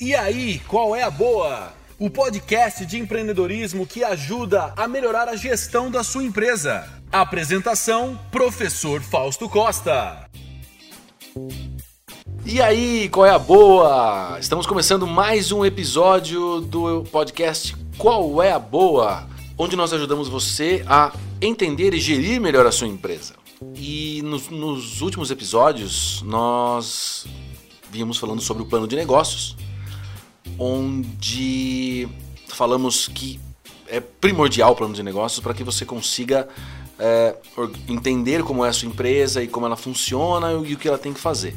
E aí, qual é a boa? O podcast de empreendedorismo que ajuda a melhorar a gestão da sua empresa. Apresentação: Professor Fausto Costa. E aí, qual é a boa? Estamos começando mais um episódio do podcast Qual é a Boa? Onde nós ajudamos você a entender e gerir melhor a sua empresa. E nos, nos últimos episódios nós vínhamos falando sobre o plano de negócios, onde falamos que é primordial o plano de negócios para que você consiga é, entender como é a sua empresa e como ela funciona e o que ela tem que fazer.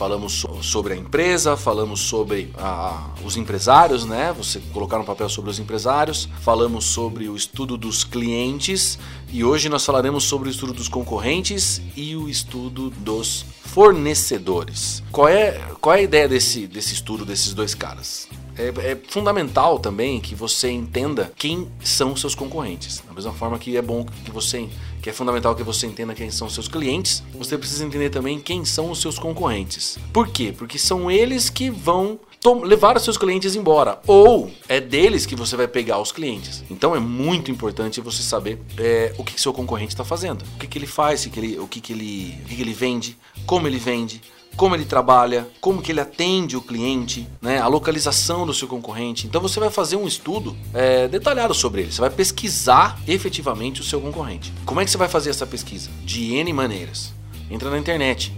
Falamos sobre a empresa, falamos sobre a, os empresários, né? Você colocar um papel sobre os empresários, falamos sobre o estudo dos clientes e hoje nós falaremos sobre o estudo dos concorrentes e o estudo dos fornecedores. Qual é, qual é a ideia desse, desse estudo desses dois caras? É, é, fundamental também que você entenda quem são seus concorrentes. Da mesma forma que é bom que você que é fundamental que você entenda quem são seus clientes, você precisa entender também quem são os seus concorrentes. Por quê? Porque são eles que vão levar os seus clientes embora. Ou é deles que você vai pegar os clientes. Então é muito importante você saber é, o que, que seu concorrente está fazendo. O que, que ele faz, o que, ele, o, que, que, ele, o que, que ele vende, como ele vende como ele trabalha, como que ele atende o cliente, né, a localização do seu concorrente. Então você vai fazer um estudo é, detalhado sobre ele. Você vai pesquisar efetivamente o seu concorrente. Como é que você vai fazer essa pesquisa? De N maneiras. Entra na internet,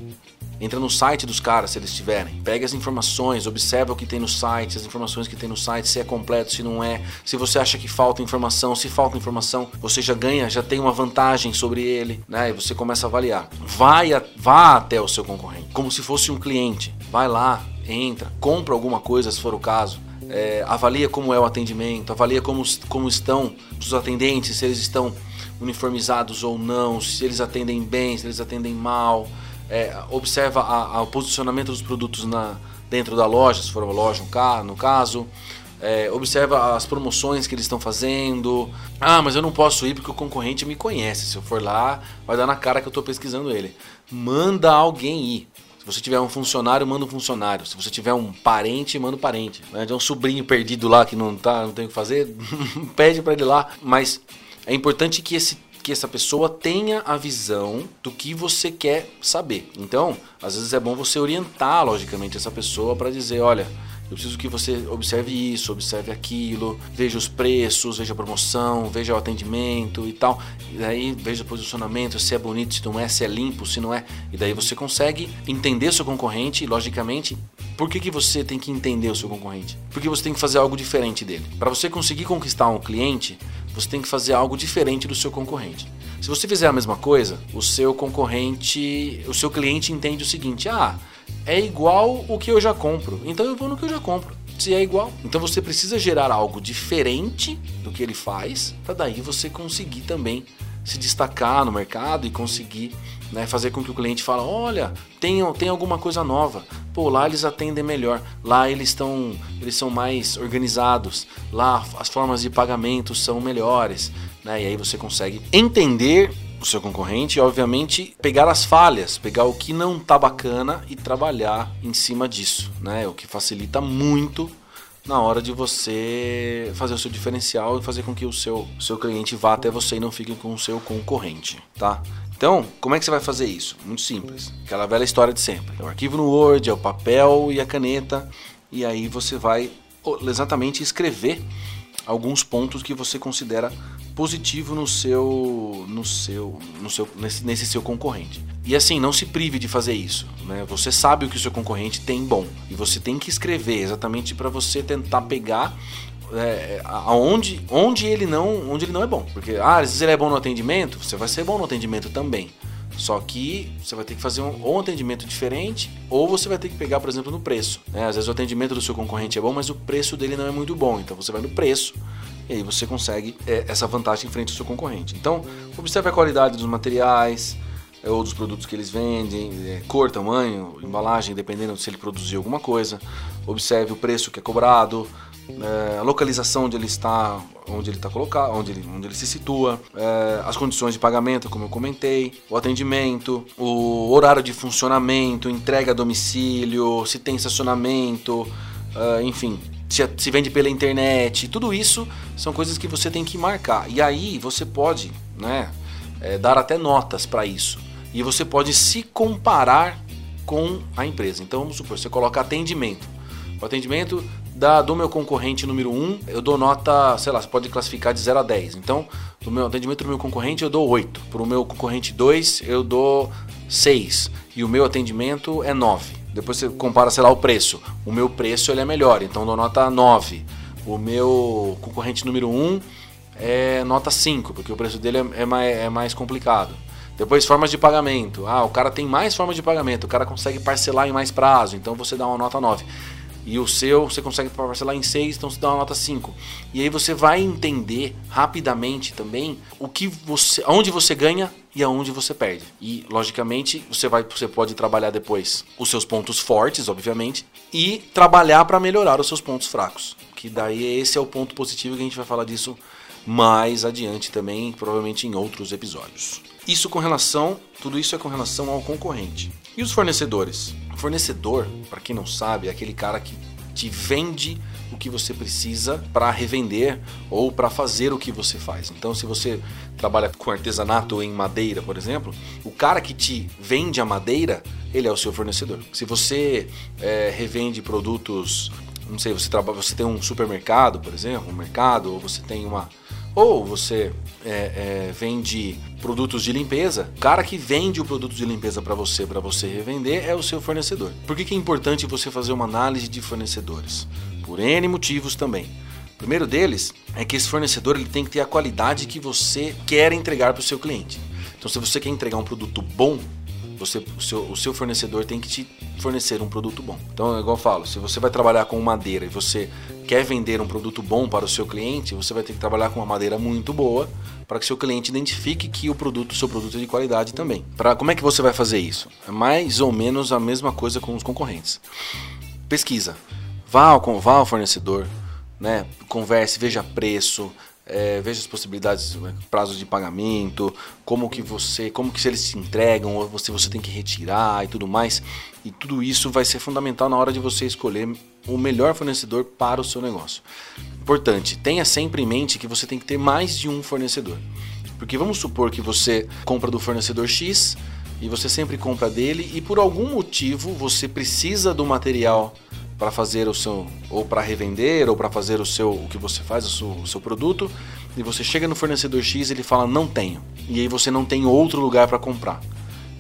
Entra no site dos caras, se eles tiverem. Pega as informações, observa o que tem no site, as informações que tem no site, se é completo, se não é. Se você acha que falta informação, se falta informação, você já ganha, já tem uma vantagem sobre ele, né? E você começa a avaliar. Vai a, vá até o seu concorrente, como se fosse um cliente. Vai lá, entra, compra alguma coisa se for o caso. É, avalia como é o atendimento, avalia como, como estão os atendentes, se eles estão uniformizados ou não, se eles atendem bem, se eles atendem mal é, observa a, a, o posicionamento dos produtos na, dentro da loja, se for uma loja, um carro, no caso. É, observa as promoções que eles estão fazendo. Ah, mas eu não posso ir porque o concorrente me conhece. Se eu for lá, vai dar na cara que eu estou pesquisando ele. Manda alguém ir. Se você tiver um funcionário, manda um funcionário. Se você tiver um parente, manda um parente. Né? De um sobrinho perdido lá que não tá, não tem o que fazer, pede para ele lá. Mas é importante que esse que essa pessoa tenha a visão do que você quer saber. Então, às vezes é bom você orientar, logicamente, essa pessoa para dizer: olha, eu preciso que você observe isso, observe aquilo, veja os preços, veja a promoção, veja o atendimento e tal. E daí veja o posicionamento, se é bonito, se não é, se é limpo, se não é. E daí você consegue entender seu concorrente logicamente, por que, que você tem que entender o seu concorrente? Porque você tem que fazer algo diferente dele. Para você conseguir conquistar um cliente, você tem que fazer algo diferente do seu concorrente. Se você fizer a mesma coisa, o seu concorrente, o seu cliente entende o seguinte: ah, é igual o que eu já compro, então eu vou no que eu já compro. Se é igual, então você precisa gerar algo diferente do que ele faz, para daí você conseguir também se destacar no mercado e conseguir né, fazer com que o cliente fale, olha, tem, tem alguma coisa nova. Pô, lá eles atendem melhor, lá eles estão eles são mais organizados, lá as formas de pagamento são melhores, né? E aí você consegue entender o seu concorrente e obviamente pegar as falhas, pegar o que não tá bacana e trabalhar em cima disso, né? O que facilita muito na hora de você fazer o seu diferencial e fazer com que o seu, seu cliente vá até você e não fique com o seu concorrente, tá? Então, como é que você vai fazer isso? Muito simples. Aquela velha história de sempre. É o arquivo no Word, é o papel e a caneta, e aí você vai exatamente escrever alguns pontos que você considera positivo no seu, no seu, no seu, nesse, nesse seu concorrente. E assim, não se prive de fazer isso. Né? Você sabe o que o seu concorrente tem bom e você tem que escrever exatamente para você tentar pegar é, aonde, onde ele não, onde ele não é bom. Porque ah, às vezes ele é bom no atendimento, você vai ser bom no atendimento também. Só que você vai ter que fazer um, ou um atendimento diferente, ou você vai ter que pegar, por exemplo, no preço. Né? Às vezes o atendimento do seu concorrente é bom, mas o preço dele não é muito bom. Então você vai no preço e aí você consegue é, essa vantagem em frente ao seu concorrente. Então, observe a qualidade dos materiais é, ou dos produtos que eles vendem, é, cor, tamanho, embalagem, dependendo se ele produziu alguma coisa. Observe o preço que é cobrado, é, a localização onde ele está, onde ele está colocado, onde ele, onde ele se situa, é, as condições de pagamento, como eu comentei, o atendimento, o horário de funcionamento, entrega a domicílio, se tem estacionamento, uh, enfim, se, se vende pela internet, tudo isso são coisas que você tem que marcar. E aí você pode, né, é, dar até notas para isso. E você pode se comparar com a empresa. Então vamos supor, você coloca atendimento. O atendimento da, do meu concorrente número 1, eu dou nota, sei lá, você pode classificar de 0 a 10. Então, do meu atendimento do meu concorrente eu dou 8. Para o meu concorrente 2 eu dou 6. E o meu atendimento é 9. Depois você compara, sei lá, o preço. O meu preço ele é melhor, então eu dou nota 9. O meu concorrente número 1 é nota 5, porque o preço dele é, é, é mais complicado. Depois, formas de pagamento. Ah, o cara tem mais formas de pagamento, o cara consegue parcelar em mais prazo, então você dá uma nota 9. E o seu você consegue parcelar em 6, então você dá uma nota 5. E aí você vai entender rapidamente também o que você, aonde você ganha e aonde você perde. E logicamente, você vai você pode trabalhar depois os seus pontos fortes, obviamente, e trabalhar para melhorar os seus pontos fracos. Que daí esse é o ponto positivo que a gente vai falar disso mais adiante também, provavelmente em outros episódios. Isso com relação, tudo isso é com relação ao concorrente. E os fornecedores? O fornecedor, para quem não sabe, é aquele cara que te vende o que você precisa para revender ou para fazer o que você faz. Então, se você trabalha com artesanato em madeira, por exemplo, o cara que te vende a madeira, ele é o seu fornecedor. Se você é, revende produtos, não sei, você trabalha, você tem um supermercado, por exemplo, um mercado, ou você tem uma ou você é, é, vende produtos de limpeza, o cara que vende o produto de limpeza para você, para você revender, é o seu fornecedor. Por que, que é importante você fazer uma análise de fornecedores? Por N motivos também. O primeiro deles é que esse fornecedor ele tem que ter a qualidade que você quer entregar para o seu cliente. Então, se você quer entregar um produto bom, você, o, seu, o seu fornecedor tem que te fornecer um produto bom. Então, igual eu falo, se você vai trabalhar com madeira e você quer vender um produto bom para o seu cliente, você vai ter que trabalhar com uma madeira muito boa para que seu cliente identifique que o produto, seu produto é de qualidade também. Para como é que você vai fazer isso? É mais ou menos a mesma coisa com os concorrentes. Pesquisa. Vá ao, vá ao fornecedor, né? Converse, veja preço, é, veja as possibilidades, né, prazos de pagamento, como que você, como que se eles se entregam, ou se você tem que retirar e tudo mais. E tudo isso vai ser fundamental na hora de você escolher o melhor fornecedor para o seu negócio. Importante, tenha sempre em mente que você tem que ter mais de um fornecedor. Porque vamos supor que você compra do fornecedor X e você sempre compra dele e por algum motivo você precisa do material para fazer o seu ou para revender ou para fazer o seu o que você faz o seu, o seu, produto e você chega no fornecedor X ele fala não tenho. E aí você não tem outro lugar para comprar.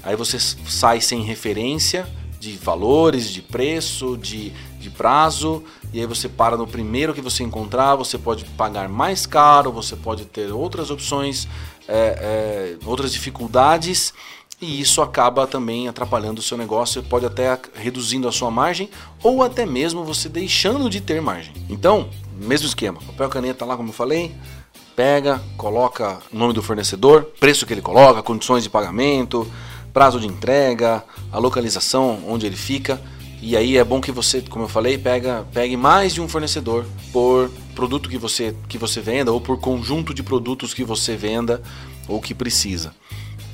Aí você sai sem referência de valores de preço de, de prazo e aí você para no primeiro que você encontrar você pode pagar mais caro você pode ter outras opções é, é, outras dificuldades e isso acaba também atrapalhando o seu negócio, pode até reduzindo a sua margem ou até mesmo você deixando de ter margem. Então, mesmo esquema, papel caneta lá como eu falei, pega, coloca o nome do fornecedor, preço que ele coloca, condições de pagamento, prazo de entrega, a localização onde ele fica. E aí é bom que você, como eu falei, pega, pegue mais de um fornecedor por produto que você, que você venda ou por conjunto de produtos que você venda ou que precisa.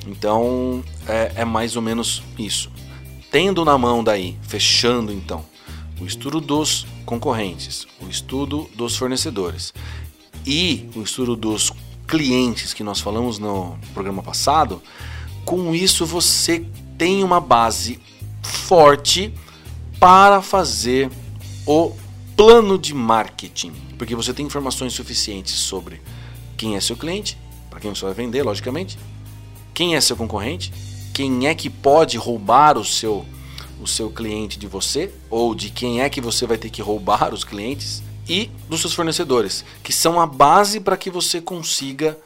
Então é, é mais ou menos isso. Tendo na mão daí, fechando então, o estudo dos concorrentes, o estudo dos fornecedores e o estudo dos clientes que nós falamos no programa passado, com isso você tem uma base forte para fazer o plano de marketing, porque você tem informações suficientes sobre quem é seu cliente, para quem você vai vender, logicamente, quem é seu concorrente, quem é que pode roubar o seu o seu cliente de você? Ou de quem é que você vai ter que roubar os clientes? E dos seus fornecedores, que são a base para que você consiga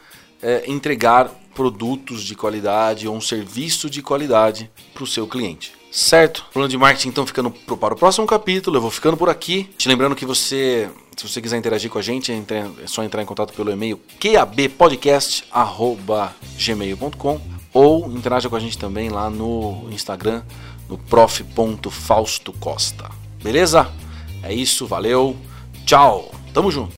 é, entregar produtos de qualidade ou um serviço de qualidade para o seu cliente. Certo? Plano de marketing então ficando pro, para o próximo capítulo. Eu vou ficando por aqui. Te lembrando que você, se você quiser interagir com a gente, é só entrar em contato pelo e-mail qabpodcast@gmail.com ou interaja com a gente também lá no Instagram no prof.faustocosta. Beleza? É isso, valeu. Tchau. Tamo junto.